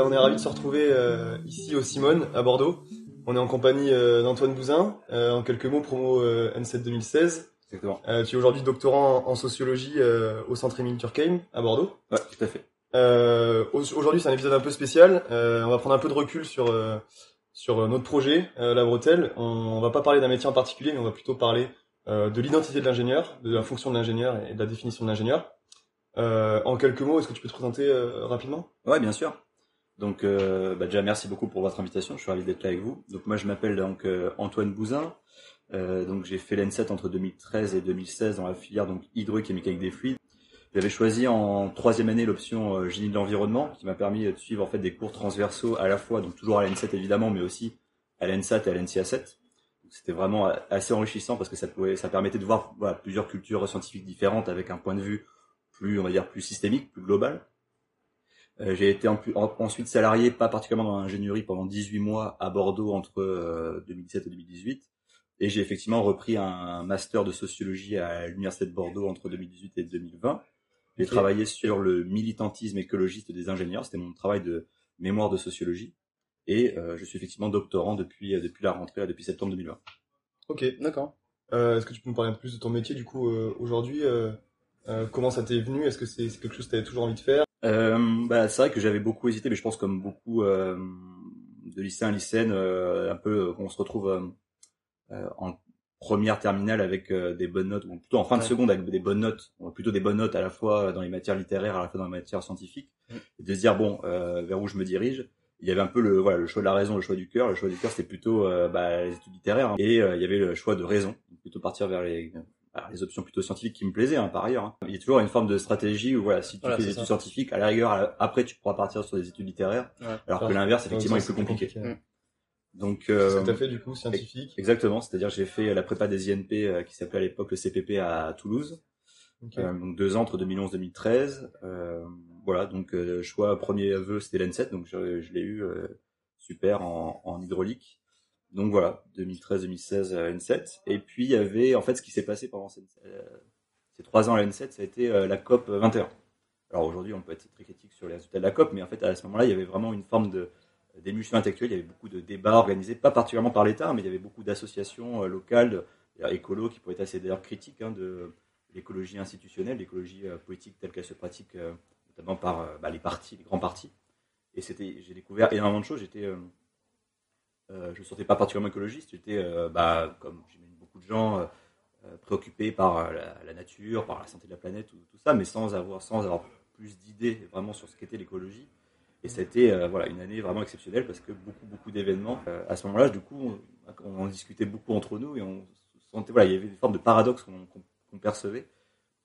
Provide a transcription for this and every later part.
on est ravis de se retrouver euh, ici au Simone à Bordeaux. On est en compagnie euh, d'Antoine Bouzin, euh, en quelques mots promo euh, N7 2016. Exactement. Euh, tu es aujourd'hui doctorant en sociologie euh, au centre Émile Durkheim à Bordeaux. Ouais, tout à fait. Euh, au- aujourd'hui c'est un épisode un peu spécial, Euh, on va prendre un peu de recul sur, euh, sur notre projet, euh, la bretelle. On, on va pas parler d'un métier en particulier, mais on va plutôt parler euh, de l'identité de l'ingénieur, de la fonction de l'ingénieur et de la définition de l'ingénieur. Euh, en quelques mots, est-ce que tu peux te présenter euh, rapidement? Ouais, bien sûr. Donc, euh, bah, déjà, merci beaucoup pour votre invitation. Je suis ravi d'être là avec vous. Donc, moi, je m'appelle donc euh, Antoine Bouzin. Euh, donc, j'ai fait l'N7 entre 2013 et 2016 dans la filière donc hydraulique et mécanique des fluides. J'avais choisi en troisième année l'option euh, génie de l'environnement, qui m'a permis de suivre en fait des cours transversaux à la fois, donc toujours à l'N7 évidemment, mais aussi à l'N7 et à l'NCA7. Donc, C'était vraiment euh, assez enrichissant parce que ça pouvait, ça permettait de voir plusieurs cultures scientifiques différentes avec un point de vue plus, on va dire, plus systémique, plus global. Euh, j'ai été en- en- ensuite salarié, pas particulièrement dans l'ingénierie, pendant 18 mois à Bordeaux entre euh, 2017 et 2018. Et j'ai effectivement repris un master de sociologie à l'Université de Bordeaux entre 2018 et 2020. J'ai travaillé sur le militantisme écologiste des ingénieurs. C'était mon travail de mémoire de sociologie. Et euh, je suis effectivement doctorant depuis, euh, depuis la rentrée, depuis septembre 2020. Ok, d'accord. Euh, Est-ce que tu peux nous parler un peu plus de ton métier du coup euh, aujourd'hui euh, euh, Comment ça t'est venu? Est-ce que c'est c'est quelque chose que tu avais toujours envie de faire? Euh, bah, c'est vrai que j'avais beaucoup hésité, mais je pense comme beaucoup euh, de lycéens, lycéennes, euh, un peu euh, qu'on se retrouve euh, en première terminale avec euh, des bonnes notes, ou plutôt en fin de seconde avec des bonnes notes, plutôt des bonnes notes à la fois dans les matières littéraires, à la fois dans les matières scientifiques, Mm. et de se dire bon, euh, vers où je me dirige. Il y avait un peu le voilà le choix de la raison, le choix du cœur. Le choix du cœur c'était plutôt euh, bah, les études littéraires, hein. et euh, il y avait le choix de raison, plutôt partir vers les alors, les options plutôt scientifiques qui me plaisaient hein, par ailleurs. hein. Il y a toujours une forme de stratégie où voilà, si tu Voilà, fais des études ça. scientifiques, à la rigueur, à- après tu pourras partir sur des études littéraires, Ouais. alors que l'inverse effectivement est plus compliqué. Mm. Donc euh, t'as fait du coup, scientifique exactement, c'est-à-dire j'ai fait la prépa des INP euh, qui s'appelait à l'époque le CPP à Toulouse, euh, donc deux ans entre 2011 et 2013. Euh, voilà, donc euh, choix premier vœu c'était l'N7, donc je, je l'ai eu euh, super en, en hydraulique. Donc voilà, 2013-2016 euh, N7. Et puis il y avait en fait ce qui s'est passé pendant euh, ces trois ans à la N7, ça a été euh, la COP 21. Alors aujourd'hui on peut être très critique sur les résultats de la COP, mais en fait à ce moment-là il y avait vraiment une forme de d'émulsion intellectuelle, il y avait beaucoup de débats organisés, pas particulièrement par l'État, mais il y avait beaucoup d'associations euh, locales, écolos, qui pouvaient être assez d'ailleurs critiques hein, de l'écologie institutionnelle, l'écologie politique telle qu'elle se pratique notamment par bah, les partis, les grands partis. Et c'était, j'ai découvert énormément de choses. J'étais, je ne sentais pas particulièrement écologiste. J'étais, euh, bah, comme beaucoup de gens, euh, euh, préoccupé par euh, la, nature, par la santé de la planète, tout, ça, mais sans avoir, sans avoir plus d'idées vraiment sur ce qu'était l'écologie. Et ça a été euh, voilà, une année vraiment exceptionnelle parce que beaucoup, beaucoup d'événements. Euh, à ce moment-là, du coup, on, en discutait beaucoup entre nous et on se sentait, voilà, il y avait une forme de paradoxe qu'on percevait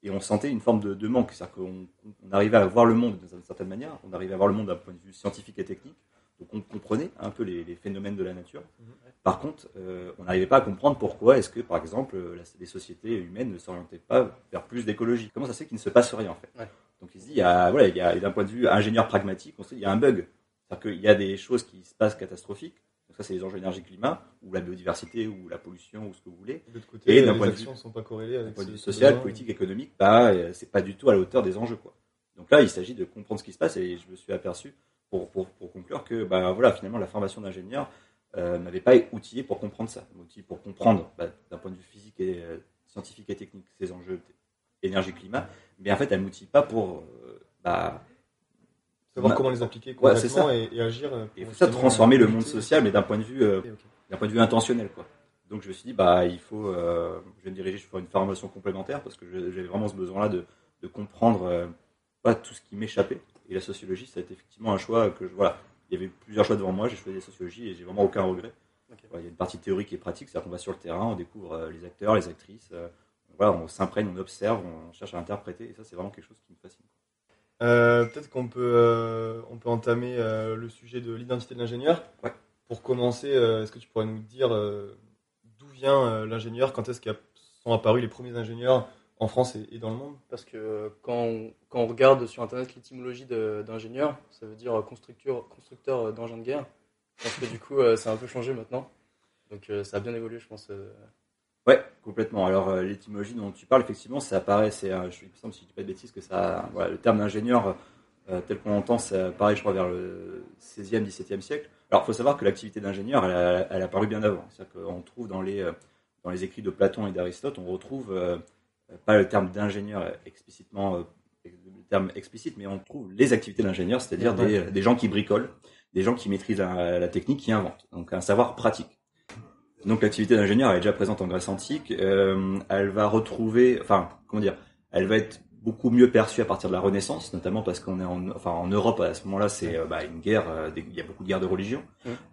et on sentait une forme de, de manque. C'est-à-dire qu'on on arrivait à voir le monde d'une certaine manière, on arrivait à voir le monde d'un point de vue scientifique et technique, donc on comprenait un peu les, les phénomènes de la nature. Par contre, euh, on n'arrivait pas à comprendre pourquoi est-ce que, par exemple, euh, la- les sociétés humaines ne s'orientaient pas vers plus d'écologie. Comment ça se fait qu'il ne se passe rien en fait Ouais. Donc il se dit, il y a, voilà, il y a d'un point de vue ingénieur pragmatique, on se dit, il y a un bug. C'est-à-dire qu'il y a des choses qui se passent catastrophiques. Donc ça, c'est les enjeux énergie-climat, ou la biodiversité, ou la pollution, ou ce que vous voulez. De l'autre côté, Et d'un point de sont pas corrélées avec point de vue social, besoin. politique, économique, bah, c'est pas du tout à la hauteur des enjeux, quoi. Donc là, il s'agit de comprendre ce qui se passe, et je me suis aperçu, pour, pour, pour conclure, que, bah, voilà, finalement, la formation d'ingénieur euh, m'avait pas outillé pour comprendre ça, outillé pour comprendre, bah, d'un point de vue physique et euh, scientifique et technique, ces enjeux énergie-climat, mais en fait, elle m'outille pas pour, euh, bah, Savoir comment les Ouais, c'est concrètement et, et agir. euh, et pour ça transformer le monde social, mais d'un point de vue d'un point de vue intentionnel quoi. Donc je me suis dit bah il faut je vais me diriger sur une formation complémentaire parce que j'avais vraiment ce besoin là de, de comprendre pas tout ce qui m'échappait et la sociologie ça a été effectivement un choix que je, voilà. Il y avait plusieurs choix devant moi. J'ai choisi la sociologie et j'ai vraiment aucun regret. Voilà, il y a une partie théorique et pratique c'est-à-dire qu'on va sur le terrain on découvre euh, les acteurs les actrices euh, voilà on s'imprègne on observe on cherche à interpréter. Et ça c'est vraiment quelque chose qui me fascine. Euh, Peut-être qu'on peut, euh, on peut entamer euh, le sujet de l'identité de l'ingénieur. Ouais. Pour commencer, est-ce que tu pourrais nous dire d'où vient l'ingénieur? Quand est-ce qu'ils sont apparus les premiers ingénieurs? En France et, dans le monde Parce que quand on, quand on regarde sur internet l'étymologie d'ingénieur, ça veut dire constructeur, constructeur d'engins de guerre. Je pense que du coup, euh, ça a un peu changé maintenant. Donc euh, ça a bien évolué, je pense. euh. Ouais, complètement. Alors l'étymologie dont tu parles, effectivement, ça apparaît, c'est, je me semble, si je dis pas de bêtises, que ça, voilà, le terme d'ingénieur tel qu'on l'entend, ça pareil, je crois, vers le 16e, 17e siècle. Alors, il faut savoir que l'activité d'ingénieur, elle a, elle a apparu bien avant. C'est-à-dire qu'on trouve dans les, dans les écrits de Platon et d'Aristote, on retrouve pas le terme d'ingénieur explicitement, le terme explicite, mais on trouve les activités d'ingénieur, c'est-à-dire des, des, gens qui bricolent, des gens qui maîtrisent la, la, technique, qui inventent. Donc, un savoir pratique. Donc l'activité d'ingénieur est déjà présente en Grèce antique. Euh, elle va retrouver, enfin comment dire, elle va être beaucoup mieux perçue à partir de la Renaissance, notamment parce qu'on est en, enfin en Europe à ce moment-là, c'est euh, bah, une guerre, euh, il y a beaucoup de guerres de religion.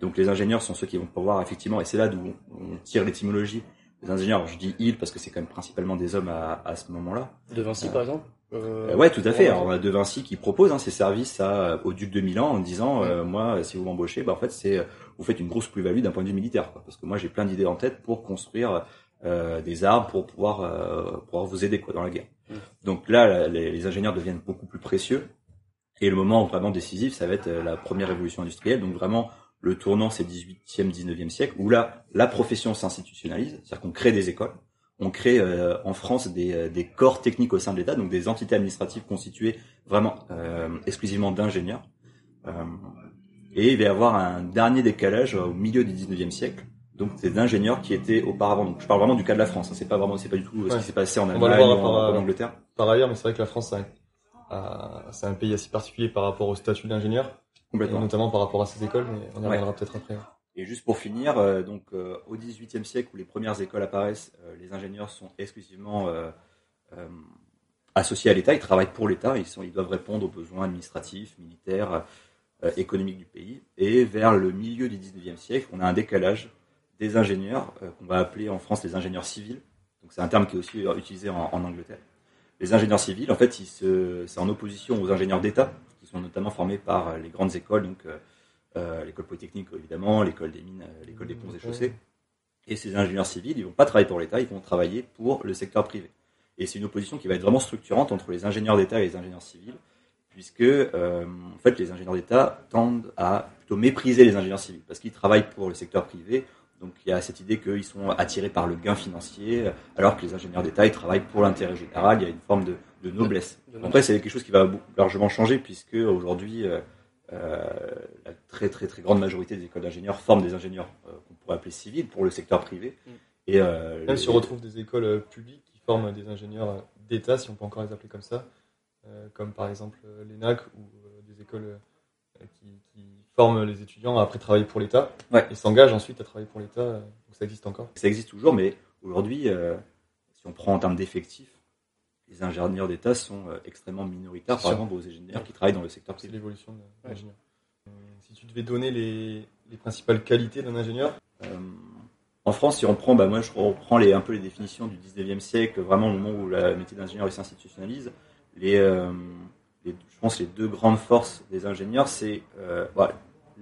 Donc les ingénieurs sont ceux qui vont pouvoir effectivement, et c'est là d'où on tire l'étymologie. Les ingénieurs, je dis ils parce que c'est quand même principalement des hommes à, à ce moment-là. De Vinci par exemple. Euh, ouais, tout à fait. Alors, on a De Vinci qui propose hein, ses services à, au duc de Milan en disant, moi, si vous m'embauchez, bah, en fait, c'est vous faites une grosse plus-value d'un point de vue militaire, quoi, parce que moi, j'ai plein d'idées en tête pour construire euh, des armes pour pouvoir euh, pouvoir vous aider quoi dans la guerre. Donc là, les, les, ingénieurs deviennent beaucoup plus précieux. Et le moment vraiment décisif, ça va être euh, la première révolution industrielle. Donc vraiment, le tournant, c'est 18e, 19e siècle, où là, la profession s'institutionnalise, c'est-à-dire qu'on crée des écoles. On crée euh, en France des, euh, des, corps techniques au sein de l'État, donc des entités administratives constituées vraiment euh, exclusivement d'ingénieurs. et il va y avoir un dernier décalage au milieu du 19e siècle, donc c'est ingénieurs qui étaient auparavant. Donc je parle vraiment du cas de la France. Hein. C'est pas vraiment, c'est pas du tout ce qui s'est passé en Allemagne ou en, Angleterre. Par ailleurs, mais c'est vrai que la France, c'est un pays assez particulier par rapport au statut d'ingénieur, complètement, notamment par rapport à ses écoles. Mais on y reviendra peut-être après. Et juste pour finir, euh, donc euh, au XVIIIe siècle où les premières écoles apparaissent, euh, les ingénieurs sont exclusivement associés à l'État. Ils travaillent pour l'État. Ils sont, ils doivent répondre aux besoins administratifs, militaires, économiques du pays. Et vers le milieu du XIXe siècle, on a un décalage des ingénieurs, qu'on va appeler en France les ingénieurs civils. Donc c'est un terme qui est aussi utilisé en, Angleterre. Les ingénieurs civils, en fait, c'est en opposition aux ingénieurs d'État, sont notamment formés par euh, les grandes écoles, donc euh, l'école polytechnique évidemment, l'école des mines, l'école des ponts et chaussées. Et ces ingénieurs civils, ils vont pas travailler pour l'État, ils vont travailler pour le secteur privé. Et c'est une opposition qui va être vraiment structurante entre les ingénieurs d'État et les ingénieurs civils, puisque en fait les ingénieurs d'État tendent à plutôt mépriser les ingénieurs civils, parce qu'ils travaillent pour le secteur privé, donc il y a cette idée qu'ils sont attirés par le gain financier, alors que les ingénieurs d'État, ils travaillent pour l'intérêt général, il y a une forme de, noblesse. Après, c'est quelque chose qui va largement changer, puisque aujourd'hui, euh, euh, la très très très grande majorité des écoles d'ingénieurs forment des ingénieurs euh, qu'on pourrait appeler civils pour le secteur privé. Mm. Et, Même si on retrouve des écoles publiques qui forment des ingénieurs d'État, si on peut encore les appeler comme ça, comme par exemple l'ENAC ou des écoles qui, qui forme les étudiants à après travailler pour l'État ouais. et s'engagent ensuite à travailler pour l'État. Euh, ça existe encore Ça existe toujours, mais aujourd'hui, euh, si on prend en termes d'effectifs, les ingénieurs d'État sont euh, extrêmement minoritaires par exemple aux ingénieurs qui travaillent dans le secteur privé. C'est l'évolution de l'ingénieur. Si tu devais donner les, les principales qualités d'un ingénieur En France, si on prend, bah moi je reprends les, un peu les définitions du 19e siècle, vraiment le moment où le métier d'ingénieur s'institutionnalise. Les, je pense, les deux grandes forces des ingénieurs, c'est euh,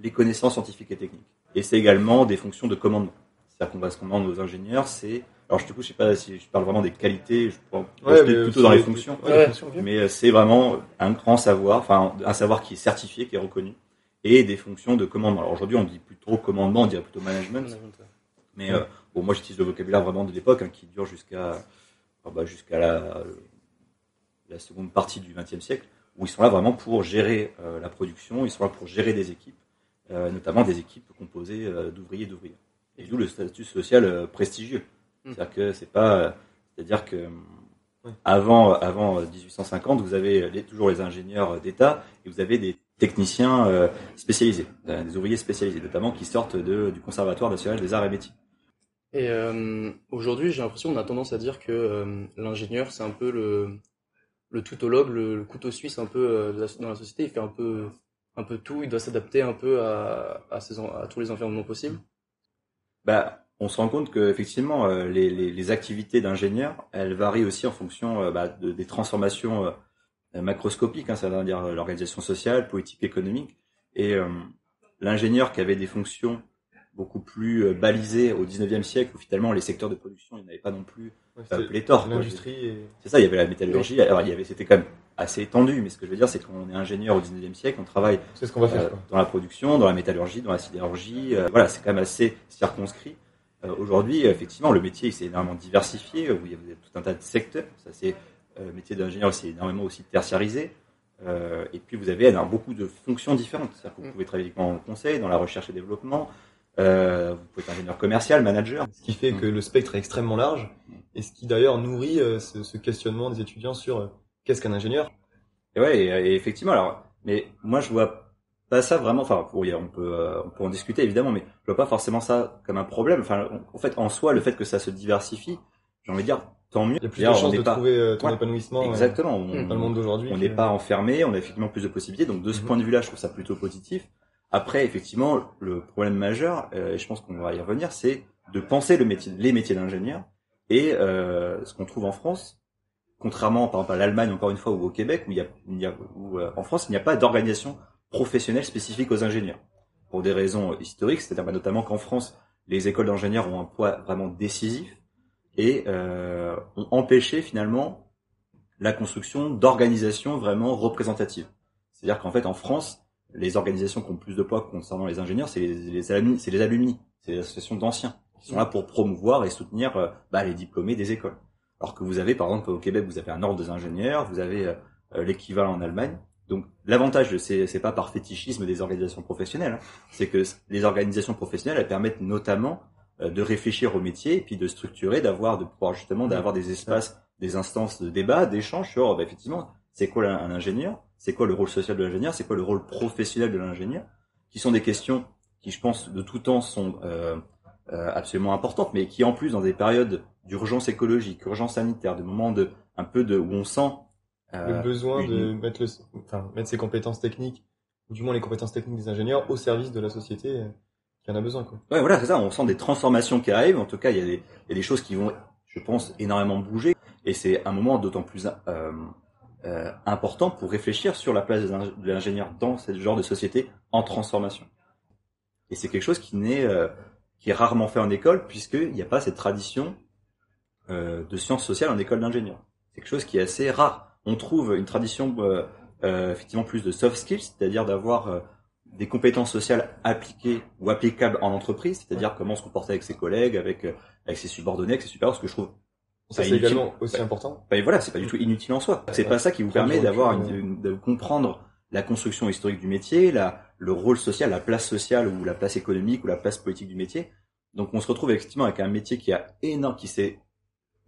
les connaissances scientifiques et techniques. Et c'est également des fonctions de commandement. C'est-à-dire qu'on va se commander aux ingénieurs, c'est... Alors, je, du coup, je sais pas si je parle vraiment des qualités, je pense plutôt dans les fonctions. mais euh, c'est vraiment un grand savoir, enfin, un savoir qui est certifié, qui est reconnu, et des fonctions de commandement. Alors, aujourd'hui, on dit plus trop commandement, on dirait plutôt management. Mais euh, bon, moi, j'utilise le vocabulaire vraiment de l'époque, hein, qui dure jusqu'à bah, jusqu'à la, la seconde partie du XXe siècle où ils sont là vraiment pour gérer euh, la production, ils sont là pour gérer des équipes, euh, notamment des équipes composées d'ouvriers et d'ouvrières. Et d'où le statut social prestigieux. Hmm. C'est-à-dire que c'est pas, c'est-à-dire que avant, avant 1850, vous avez les, toujours les ingénieurs d'État et vous avez des techniciens spécialisés, des ouvriers spécialisés, notamment qui sortent de, du Conservatoire national des arts et métiers. Et aujourd'hui, j'ai l'impression qu'on a tendance à dire que l'ingénieur, c'est un peu le, le toutologue, le, le couteau suisse un peu euh, dans la société. Il fait un peu, un peu tout. Il doit s'adapter un peu à, à tous les environnements possibles. Bah, on se rend compte que effectivement, euh, les, les, les, activités d'ingénieur, elles varient aussi en fonction euh, bah, de, des transformations macroscopiques, hein, ça veut dire l'organisation sociale, politique, économique. Et l'ingénieur qui avait des fonctions beaucoup plus balisées au 19e siècle, où finalement les secteurs de production, il n'y avait pas non plus ouais, pléthore. L'industrie. C'est ça, il y avait la métallurgie. Alors, il y avait, c'était quand même assez étendu, mais ce que je veux dire, c'est qu'on est ingénieur au 19e siècle, on travaille ce qu'on va faire, euh, dans la production, dans la métallurgie, dans la sidérurgie. Euh, voilà, c'est quand même assez circonscrit. Euh, aujourd'hui, effectivement, le métier s'est énormément diversifié, où il y a tout un tas de secteurs. Ça, c'est le métier d'ingénieur, c'est énormément aussi tertiarisé. Euh, et puis vous avez alors, beaucoup de fonctions différentes. C'est-à-dire que vous Mm. pouvez travailler dans le conseil, dans la recherche et développement. Euh, vous pouvez être ingénieur commercial, manager. Ce qui fait que le spectre est extrêmement large et ce qui d'ailleurs nourrit euh, ce, ce questionnement des étudiants sur euh, qu'est-ce qu'un ingénieur? Et ouais, et, et effectivement. Alors, mais moi je vois pas ça vraiment. Enfin, oui, on peut euh, on peut en discuter évidemment, mais je vois pas forcément ça comme un problème. Enfin, en fait, en soi, le fait que ça se diversifie, j'ai envie de dire tant mieux. Il y a plus de chances de pas- trouver euh, ton Ouais, épanouissement Exactement. On- dans le monde d'aujourd'hui. on que- n'est pas enfermé, on a effectivement plus de possibilités. Donc de ce Mhm. point de vue-là, je trouve ça plutôt positif. Après, effectivement, le problème majeur, euh, et je pense qu'on va y revenir, c'est de penser le métier, les métiers d'ingénieur. Et euh, ce qu'on trouve en France, contrairement par exemple à l'Allemagne encore une fois ou au Québec, où il y a, où, euh, en France il n'y a pas d'organisation professionnelle spécifique aux ingénieurs pour des raisons historiques, c'est-à-dire bah, notamment qu'en France les écoles d'ingénieurs ont un poids vraiment décisif et euh, ont empêché finalement la construction d'organisations vraiment représentatives. C'est-à-dire qu'en fait, en France, les organisations qui ont plus de poids concernant les ingénieurs, c'est les, alumni, c'est les c'est les associations d'anciens qui sont là pour promouvoir et soutenir euh, bah, les diplômés des écoles. Alors que vous avez, par exemple, au Québec, vous avez un ordre des ingénieurs, vous avez euh, euh, l'équivalent en Allemagne. Donc, l'avantage, c'est, c'est pas par fétichisme des organisations professionnelles, hein. c'est que les organisations professionnelles, elles permettent notamment euh, de réfléchir au métier et puis de structurer, d'avoir, de pouvoir justement, d'avoir des espaces, des instances de débat, d'échange sur, bah, effectivement, c'est quoi un, ingénieur, c'est quoi le rôle social de l'ingénieur, c'est quoi le rôle professionnel de l'ingénieur, qui sont des questions qui, je pense, de tout temps sont euh, absolument importantes, mais qui en plus, dans des périodes d'urgence écologique, urgence sanitaire, de moments de un peu de où on sent euh, le besoin une- de mettre, le, enfin, mettre ses compétences techniques, ou du moins les compétences techniques des ingénieurs, au service de la société euh, qui en a besoin. Quoi. Ouais, voilà, c'est ça. On sent des transformations qui arrivent. En tout cas, il y a des, il y a des choses qui vont, je pense, énormément bouger. Et c'est un moment d'autant plus euh, euh, important pour réfléchir sur la place de l'ingénieur dans ce genre de société en transformation. Et c'est quelque chose qui n'est, euh, qui est rarement fait en école, puisqu'il n'y a pas cette tradition euh, de sciences sociales en école d'ingénieur. C'est quelque chose qui est assez rare. On trouve une tradition euh, euh, effectivement plus de soft skills, c'est-à-dire d'avoir euh, des compétences sociales appliquées ou applicables en entreprise, c'est-à-dire comment se comporter avec ses collègues, avec euh, avec ses subordonnés, avec ses supérieurs, ce que je trouve Ça, Bah, c'est également aussi important. ben voilà, c'est pas du tout inutile en soi. C'est Ouais. pas ça qui vous permet d'avoir une- de comprendre la construction historique du métier, la, le rôle social, la place sociale ou la place économique ou la place politique du métier. Donc on se retrouve effectivement avec un métier qui a énorme, qui s'est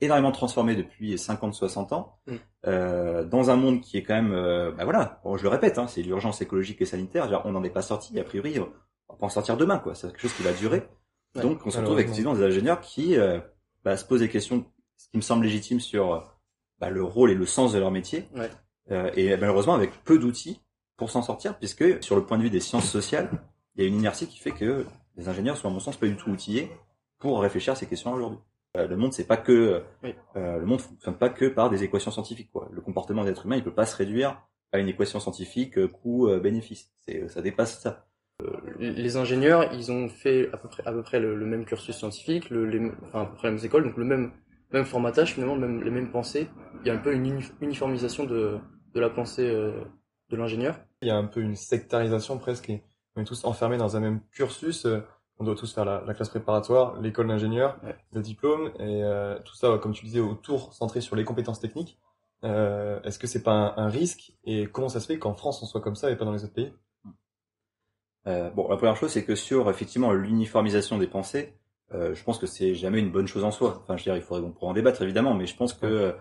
énormément transformé depuis 50-60 ans, Mm. euh, dans un monde qui est quand même, euh, bah voilà, bon, je le répète, hein, c'est l'urgence écologique et sanitaire. Genre, on n'en est pas sorti. A priori, on va pas en sortir demain, quoi. C'est quelque chose qui va durer. Ouais, Donc on se retrouve effectivement des ingénieurs qui euh, bah, se posent des questions, ce qui me semble légitime sur euh, bah, le rôle et le sens de leur métier. Ouais. Euh, et malheureusement avec peu d'outils pour s'en sortir, puisque sur le point de vue des sciences sociales, il y a une inertie qui fait que les ingénieurs sont à mon sens pas du tout outillés pour réfléchir à ces questions aujourd'hui. Euh, le monde c'est pas que Oui. euh, le monde fonctionne pas que par des équations scientifiques quoi. Le comportement des êtres humains il peut pas se réduire à une équation scientifique euh, coût bénéfice. C'est ça dépasse ça. les ingénieurs, ils ont fait à peu près, à peu près le, le même cursus scientifique, le, les, enfin à peu près les mêmes écoles, donc le même, même formatage finalement, même, les mêmes pensées. Il y a un peu une uni- uniformisation de, de la pensée de l'ingénieur. Il y a un peu une sectarisation presque. Et on est tous enfermés dans un même cursus. euh, On doit tous faire la, la classe préparatoire, l'école d'ingénieur, Ouais. le diplôme, et euh, tout ça, comme tu disais, autour centré sur les compétences techniques. Euh, Est-ce que c'est pas un, un risque Et comment ça se fait qu'en France on soit comme ça et pas dans les autres pays? Euh, bon, la première chose, c'est que sur effectivement l'uniformisation des pensées, euh, je pense que c'est jamais une bonne chose en soi. Enfin, je veux dire, il faudrait qu'on pourrait en débattre évidemment, mais je pense que Ouais.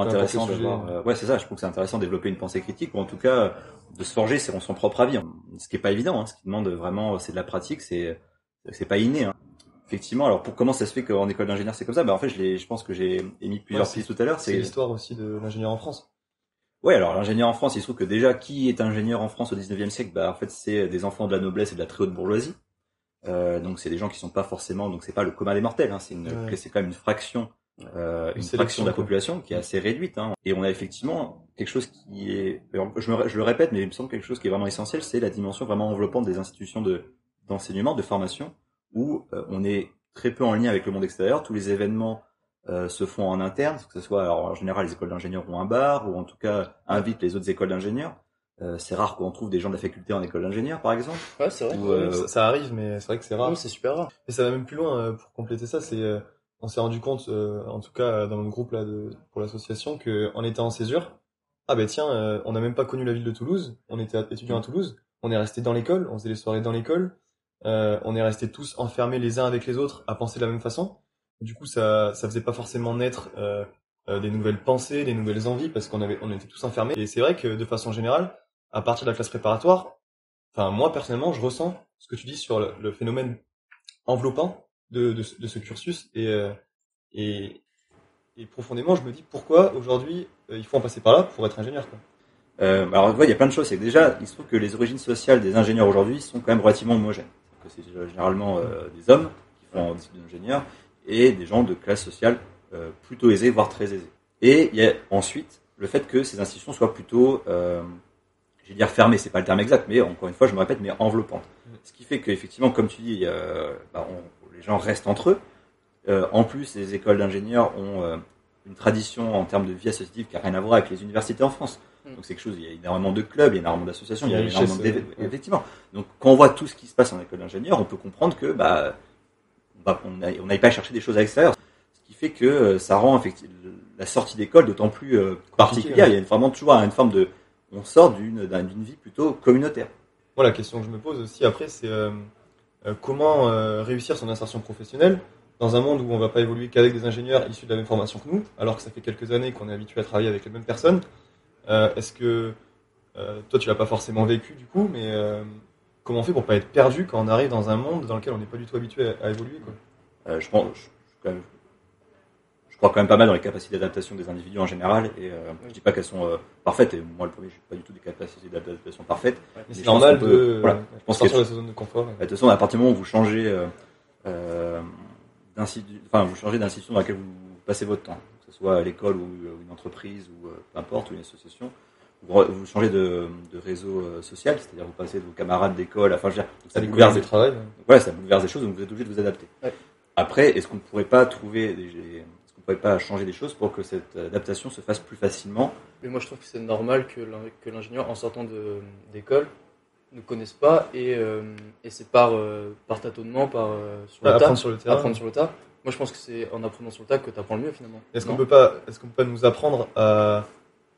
Euh, toujours intéressant d'avoir. sujet. euh, ouais, c'est ça. Je trouve que c'est intéressant de développer une pensée critique ou en tout cas euh, de se forger son, son propre avis. Ce qui est pas évident. Hein, ce qui demande vraiment, c'est de la pratique. C'est c'est pas inné. Hein. Effectivement. Alors, pour comment ça se fait qu'en école d'ingénieur c'est comme ça? Ben en fait, je, l'ai- je pense que j'ai émis plusieurs Ouais, pistes tout à l'heure. C'est l'histoire aussi de l'ingénieur en France. Ouais, alors l'ingénieur en France, il se trouve que déjà, qui est ingénieur en France au 19e siècle? Bah en fait, c'est des enfants de la noblesse et de la très haute bourgeoisie. Euh, donc c'est des gens qui sont pas forcément, donc c'est pas le commun des mortels. Hein, c'est une, Ouais. c'est quand même une fraction, euh, Une fraction de la population qui est assez réduite. Hein. Et on a effectivement quelque chose qui est, je, me- je le répète, mais il me semble quelque chose qui est vraiment essentiel, c'est la dimension vraiment enveloppante des institutions de d'enseignement, de formation, où euh, on est très peu en lien avec le monde extérieur. Tous les événements euh, se font en interne, que ce soit alors, en général les écoles d'ingénieurs ont un bar, ou en tout cas invitent les autres écoles d'ingénieurs. Euh, c'est rare qu'on trouve des gens de la faculté en école d'ingénieurs, par exemple. Ouais, c'est vrai. Euh, ça, ça arrive, mais c'est vrai que c'est rare. Non, c'est super rare. Et ça va même plus loin euh, pour compléter ça. C'est, euh, on s'est rendu compte, euh, en tout cas dans notre groupe là de, pour l'association, que en étant en césure, ah ben tiens, euh, on n'a même pas connu la ville de Toulouse, on était étudiant à Toulouse, on est resté dans l'école, on faisait les soirées dans l'école, euh, on est restés tous enfermés les uns avec les autres à penser de la même façon. Du coup, ça, ça faisait pas forcément naître des nouvelles pensées, des nouvelles envies, parce qu'on avait, on était tous enfermés. Et c'est vrai que de façon générale, à partir de la classe préparatoire, enfin moi personnellement, je ressens ce que tu dis sur le phénomène enveloppant de, de, ce- de ce cursus et, euh, et, et profondément, je me dis pourquoi aujourd'hui euh, il faut en passer par là pour être ingénieur. Quoi. Euh, alors, ouais, il y a plein de choses. C'est que déjà, il se trouve que les origines sociales des ingénieurs aujourd'hui sont quand même relativement homogènes. Que c'est généralement euh, des hommes qui font études d'ingénieur et des gens de classe sociale euh, plutôt aisée, voire très aisée. Et il y a ensuite le fait que ces institutions soient plutôt, euh, je vais dire fermées, c'est pas le terme exact, mais encore une fois, je me répète, mais enveloppantes. Ce qui fait qu'effectivement, comme tu dis, bah, on- les gens restent entre eux. Euh, en plus, les écoles d'ingénieurs ont euh, une tradition en termes de vie associative qui n'a rien à voir avec les universités en France. Mm. Donc c'est quelque chose, il y a énormément de clubs, il y a énormément d'associations, il y a énormément ouais. Effectivement. Donc quand on voit tout ce qui se passe en école d'ingénieur, on peut comprendre que bah, bah, on n'aille pas chercher des choses à l'extérieur. Ce qui fait que euh, ça rend effectivement la sortie d'école d'autant plus euh, particulière. ouais. Il y a une- vraiment toujours une forme de... On sort d'une d'un- d'une vie plutôt communautaire. Moi, la question que je me pose aussi après, c'est comment euh, réussir son insertion professionnelle dans un monde où on va pas évoluer qu'avec des ingénieurs issus de la même formation que nous, alors que ça fait quelques années qu'on est habitué à travailler avec les mêmes personnes. Euh, Est-ce que euh, toi, tu l'as pas forcément vécu du coup, mais euh, comment on fait pour pas être perdu quand on arrive dans un monde dans lequel on n'est pas du tout habitué à, évoluer Euh, je, pense, je, quand même- crois quand même pas mal dans les capacités d'adaptation des individus en général. Et euh, je dis pas qu'elles sont euh, parfaites. Et moi, le premier, je n'ai pas du tout des capacités d'adaptation parfaites. C'est je normal de peut- voilà. euh, Je pense sortir de sa zone de confort. Bah, De toute façon, à partir du moment où vous changez, euh, euh, d'institu- enfin, vous changez d'institution dans laquelle vous passez votre temps, que ce soit à l'école ou euh, une entreprise ou peu importe, ou une association, vous, changez de, de réseau social, c'est-à-dire vous passez de vos camarades d'école, enfin, je veux dire, ça bouleverse des de travail. voilà, ça bouleverse des choses, donc vous êtes obligé de vous adapter. Ouais. Après, est-ce qu'on ne pourrait pas trouver, des, qu'on pourrait pas changer des choses pour que cette adaptation se fasse plus facilement Mais moi, je trouve que c'est normal que l'in- que l'ingénieur, en sortant d'école, ne connaisse pas et, euh, et c'est par, euh, par tâtonnement, par euh, sur le tas, apprendre sur le terrain. apprendre sur le tas. Moi, je pense que c'est en apprenant sur le tas que tu apprends le mieux finalement. Est-ce qu'on peut pas, est-ce qu'on peut pas nous apprendre à,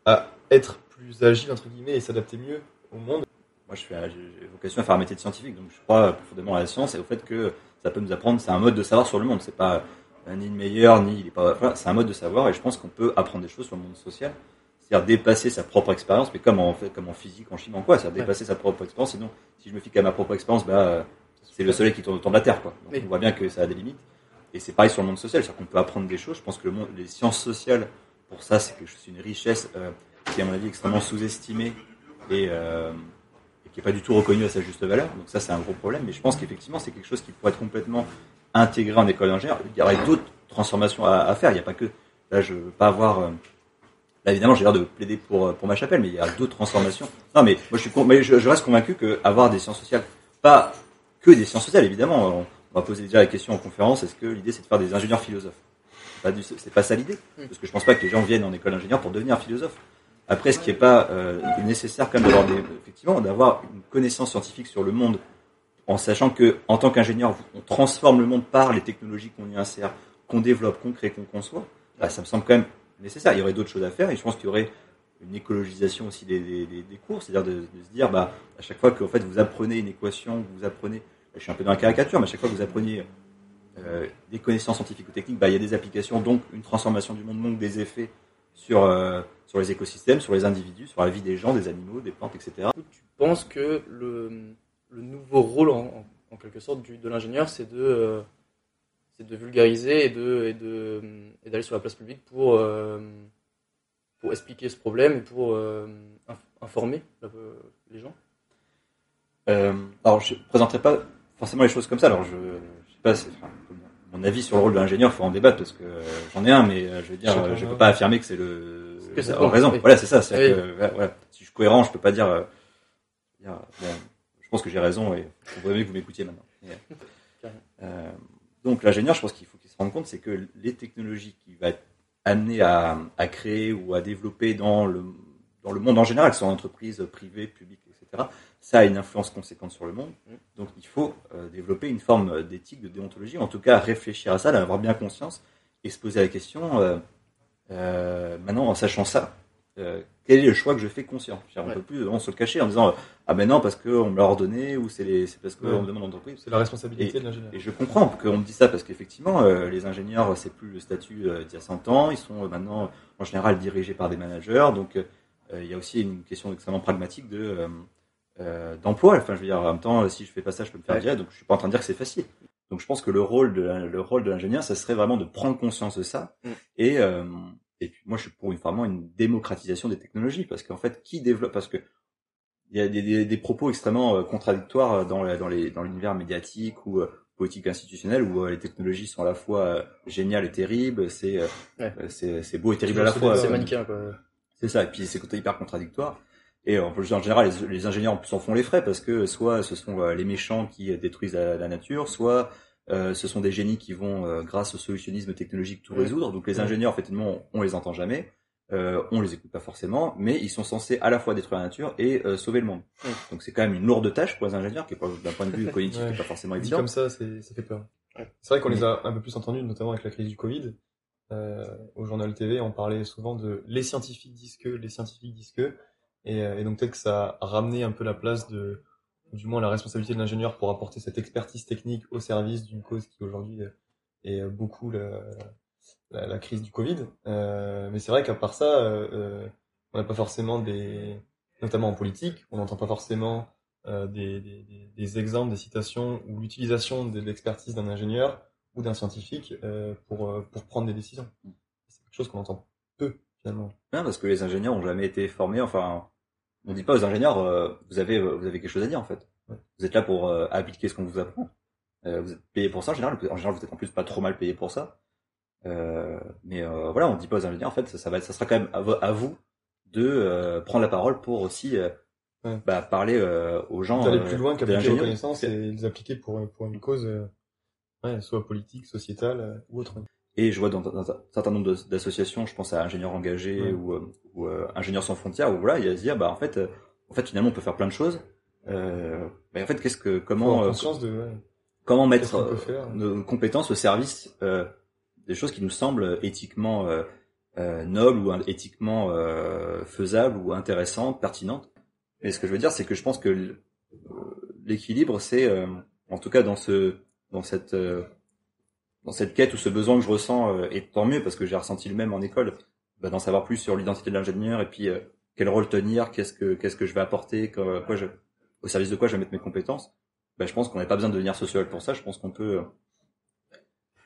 à être plus agile entre guillemets et s'adapter mieux au monde? Moi, je fais, j'ai vocation à faire un métier de scientifique, donc je crois profondément à la science et au fait que ça peut nous apprendre. C'est un mode de savoir sur le monde. C'est pas ni le meilleur, ni il est pas. C'est un mode de savoir et je pense qu'on peut apprendre des choses sur le monde social. C'est-à-dire dépasser sa propre expérience, mais comme en fait, comme en physique, en chimie, en quoi, c'est-à-dire Ouais. dépasser sa propre expérience. Sinon, si je me fie qu'à ma propre expérience, bah, euh, c'est le soleil qui tourne autour de la Terre, quoi. Donc Oui. on voit bien que ça a des limites. Et c'est pareil sur le monde social, c'est-à-dire qu'on peut apprendre des choses. Je pense que le monde, les sciences sociales, pour ça, c'est quelque chose, c'est une richesse euh, qui est à mon avis extrêmement sous-estimée et, euh, et qui est pas du tout reconnue à sa juste valeur. Donc ça, c'est un gros problème. Mais je pense qu'effectivement, c'est quelque chose qui pourrait être complètement intégré en école d'ingénieur. Il y aurait d'autres transformations à, à faire. Il n'y a pas que là, je veux pas avoir. euh, Là, évidemment, j'ai l'air de plaider pour, euh, pour ma chapelle, mais il y a d'autres transformations. Non, mais moi, je, suis, con- mais je, je reste convaincu que avoir des sciences sociales, pas que des sciences sociales, évidemment. On, on va poser déjà la question en conférence est-ce que l'idée, c'est de faire des ingénieurs philosophes? C'est pas, ça l'idée. Parce que je pense pas que les gens viennent en école d'ingénieur pour devenir philosophe. Après, ce qui est pas euh, nécessaire quand même d'avoir effectivement, d'avoir une connaissance scientifique sur le monde, en sachant que, en tant qu'ingénieur, on transforme le monde par les technologies qu'on y insère, qu'on développe, qu'on crée, qu'on conçoit. Bah, ça me semble quand même nécessaire. Il y aurait d'autres choses à faire et je pense qu'il y aurait une écologisation aussi des, cours, c'est-à-dire de, se dire, bah, à chaque fois que en fait, vous apprenez une équation, vous apprenez, je suis un peu dans la caricature, mais à chaque fois que vous apprenez euh, des connaissances scientifiques ou techniques, bah, il y a des applications, donc une transformation du monde, donc des effets sur, euh, sur les écosystèmes, sur les individus, sur la vie des gens, des animaux, des plantes, etc. Tu penses que le, le nouveau rôle, en, en- en quelque sorte, du, de l'ingénieur, c'est de, euh, c'est de vulgariser et de et de et d'aller sur la place publique pour euh, pour expliquer ce problème et pour euh, inf- informer les gens. Euh, alors, je présenterai pas forcément les choses comme ça. Alors, je, je sais pas, c'est- enfin, mon avis sur le rôle de l'ingénieur, il faut en débattre parce que euh, j'en ai un, mais euh, je veux dire, je en peux pas affirmer que c'est le Que raison. oui. Voilà, c'est ça. Oui. que, ouais. Si je suis cohérent, je peux pas dire. euh, dire, bon, je pense que j'ai raison et voudrait mieux que vous m'écoutiez maintenant. Euh, donc, l'ingénieur, je pense qu'il faut qu'il se rende compte, c'est que les technologies qu'il va être amené à, à créer ou à développer dans le dans le monde en général, que ce soit en entreprise, privée, publique, etc. Ça a une influence conséquente sur le monde. Donc il faut euh, développer une forme d'éthique, de déontologie, en tout cas réfléchir à ça, d'en avoir bien conscience et se poser la question, euh, maintenant en sachant ça, euh, quel est le choix que je fais conscient On Ouais. peut plus on se le cacher en disant euh, ah ben non parce que on me l'a ordonné ou c'est parce qu'on Ouais. me demande d'entreprise. C'est la responsabilité de l'ingénieur. Et je comprends qu'on me dise ça parce qu'effectivement, euh, les ingénieurs, c'est plus le statut euh, d'il y a 100 ans. Ils sont euh, maintenant, en général, dirigés par des managers. Donc, euh, il y a aussi une question extrêmement pragmatique de d'emploi. Enfin, je veux dire, en même temps, si je fais pas ça, je peux me faire Ouais. virer. Donc, je suis pas en train de dire que c'est facile. Donc, je pense que le rôle de le rôle de l'ingénieur, ça serait vraiment de prendre conscience de ça. Mm. Et euh, et puis, moi, je suis pour une, vraiment une démocratisation des technologies parce qu'en fait, qui développe Parce que il y a des, des, des propos extrêmement euh, contradictoires dans, la- dans les dans l'univers médiatique ou euh, politique institutionnelle où euh, les technologies sont à la fois euh, géniales et terribles, c'est euh, Ouais. euh, c'est c'est beau et terrible à la fois. C'est Euh, manichéen, quoi. C'est ça, et puis c'est hyper contradictoire. Et euh, en en général, les, les ingénieurs en plus en font les frais parce que soit ce sont euh, les méchants qui euh, détruisent la, la nature, soit euh, ce sont des génies qui vont, euh, grâce au solutionnisme technologique, tout résoudre. Donc les ingénieurs, effectivement, on les entend jamais, euh, on les écoute pas forcément, mais ils sont censés à la fois détruire la nature et euh, sauver le monde. Ouais. Donc c'est quand même une lourde tâche pour les ingénieurs, qui est pas- d'un point de vue cognitif, Ouais. qui est pas forcément Dit évident. comme ça, c'est, ça fait peur. Ouais. C'est vrai qu'on les a un peu plus entendus, notamment avec la crise du Covid. Euh, au journal TV, on parlait souvent de les scientifiques disent que, les scientifiques disent que. Et, euh, et donc peut-être que ça a ramené un peu la place de, du moins la responsabilité de l'ingénieur pour apporter cette expertise technique au service d'une cause qui aujourd'hui euh, est euh, beaucoup la, crise du Covid. Euh, mais c'est vrai qu'à part ça, on n'a pas forcément des, notamment en politique, on n'entend pas forcément des, exemples, des citations ou l'utilisation de l'expertise d'un ingénieur ou d'un scientifique pour, pour prendre des décisions. C'est quelque chose qu'on entend peu finalement. Non, parce que les ingénieurs ont jamais été formés. Enfin, on dit pas aux ingénieurs, euh, vous avez vous avez quelque chose à dire en fait. Ouais. Vous êtes là pour euh, appliquer ce qu'on vous apprend. Euh, vous êtes payé pour ça en général. En général, vous êtes en plus pas trop mal payé pour ça. Euh, mais euh, voilà, on dit pas aux ingénieurs. En fait, ça, ça va, ça sera quand même à, vo- à vous de euh, prendre la parole pour aussi euh, Ouais. bah, parler euh, aux gens. D'aller euh, plus loin qu'appliquer vos connaissances et les appliquer pour, pour une cause euh, ouais, soit politique, sociétale euh, ou autre. Et je vois dans, un certain nombre d'associations, je pense à ingénieurs engagés Ouais. ou, euh, ou euh, ingénieurs sans frontières, où voilà, il y a à se dire, bah en fait, euh, en fait finalement on peut faire plein de choses. Euh, mais en fait, qu'est-ce que comment euh, de ouais, comment mettre euh, nos compétences au service euh, des choses qui nous semblent éthiquement euh, euh, nobles ou éthiquement euh, faisables ou intéressantes, pertinentes. Mais ce que je veux dire, c'est que je pense que l'équilibre, c'est euh, en tout cas dans ce dans cette euh, dans cette quête ou ce besoin que je ressens, euh, et tant mieux parce que j'ai ressenti le même en école, bah, d'en savoir plus sur l'identité de l'ingénieur et puis euh, quel rôle tenir, qu'est-ce que qu'est-ce que je vais apporter, quoi, quoi je, au service de quoi je vais mettre mes compétences. Bah, je pense qu'on n'a pas besoin de devenir sociologue pour ça. Je pense qu'on peut euh,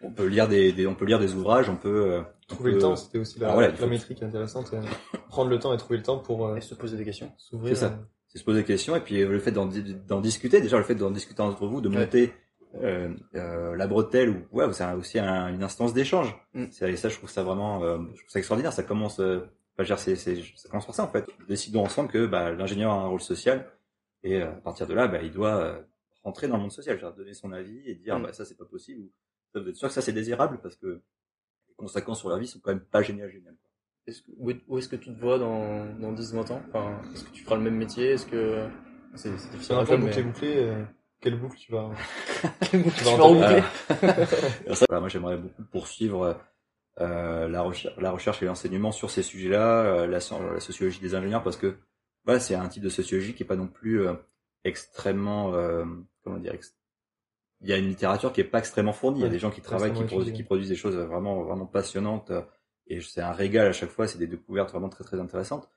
on peut lire des, des- on peut lire des ouvrages, on peut euh, on Trouver le temps, c'était aussi la, Ah, voilà, il la métrique intéressante. euh, prendre le temps et trouver le temps pour euh, Et se poser des questions. s'ouvrir. C'est ça. euh, c'est se poser des questions et puis euh, le fait d'en di- d'en discuter déjà le fait d'en discuter entre vous de Ouais. monter euh, euh, la bretelle ou ouais c'est un- aussi un- une instance d'échange Mm. c'est et ça je trouve ça vraiment euh, je trouve ça extraordinaire ça commence euh, enfin, je veux dire, c'est c'est ça commence par ça en fait décidons ensemble que bah, l'ingénieur a un rôle social et euh, à partir de là bah, il doit euh, rentrer dans le monde social genre, donner son avis et dire Mm. bah ça c'est pas possible ou ça, vous êtes sûr que ça c'est désirable parce que les conséquences sur la vie sont quand même pas géniales géniales Est-ce que, où est- où est-ce que tu te vois dans, dans 10-20 ans? Enfin, Est-ce que tu feras le même métier? Est-ce que. C'est c'est difficile un peu bouclé bouclé. Quelle boucle tu vas Quel Tu vas entendre- ça, voilà, moi j'aimerais beaucoup poursuivre euh, la, recherche, la recherche et l'enseignement sur ces sujets-là, euh, la, la sociologie des ingénieurs, parce que voilà, c'est un type de sociologie qui est pas non plus euh, extrêmement, euh, comment dire, ex- il y a une littérature qui est pas extrêmement fournie. Il y a des gens qui travaillent, qui, qui produisent des choses vraiment, vraiment passionnantes, euh, et c'est un régal à chaque fois. C'est des découvertes vraiment très, très intéressantes.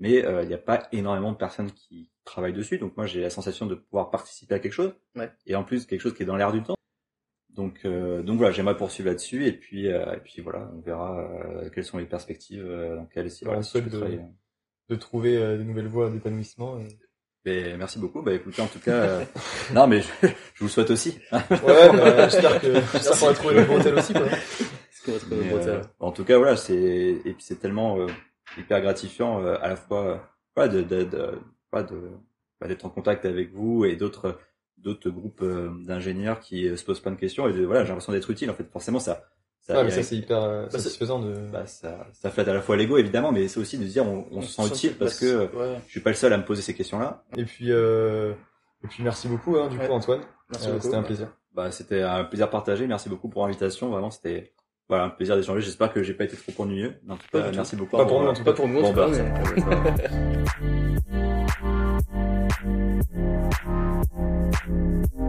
Mais euh, il n'y a pas énormément de personnes qui travaillent dessus. Donc moi, j'ai la sensation de pouvoir participer à quelque chose, Ouais. et en plus quelque chose qui est dans l'air du temps. Donc, euh, donc voilà, j'aimerais poursuivre là-dessus et puis, euh, et puis voilà, on verra euh, quelles sont les perspectives euh, dans quelles si, on si de- travailler. de trouver euh, des nouvelles voies d'épanouissement. et- Mais merci beaucoup. Bah écoutez, en tout cas, euh, non mais je, je vous le souhaite aussi. Ouais, bah, j'espère que j'espère qu'on va trouver le bon hôtel aussi. Quoi. Mais, le euh, en tout cas, voilà, c'est et puis c'est tellement euh, hyper gratifiant euh, à la fois, euh, voilà, de, de, de, voilà, de bah, d'être en contact avec vous et d'autres d'autres groupes euh, d'ingénieurs qui se posent plein de questions et de, voilà, j'ai l'impression d'être utile. En fait, forcément, ça, ça, Ah, mais ça c'est hyper c'est- satisfaisant de. bah, ça, ça flatte à la fois l'ego évidemment, mais c'est aussi de se dire on, on se sent utile parce que Ouais, je suis pas le seul à me poser ces questions-là. Et puis euh, et puis merci beaucoup hein, du Ouais. coup Antoine. merci Euh, beaucoup. C'était un plaisir. Bah, c'était un plaisir partagé. Merci beaucoup pour l'invitation. Vraiment, c'était voilà, un plaisir d'échanger. J'espère que j'ai pas été trop ennuyeux. En merci beaucoup. Pas pour nous, pas pour nous. Bah,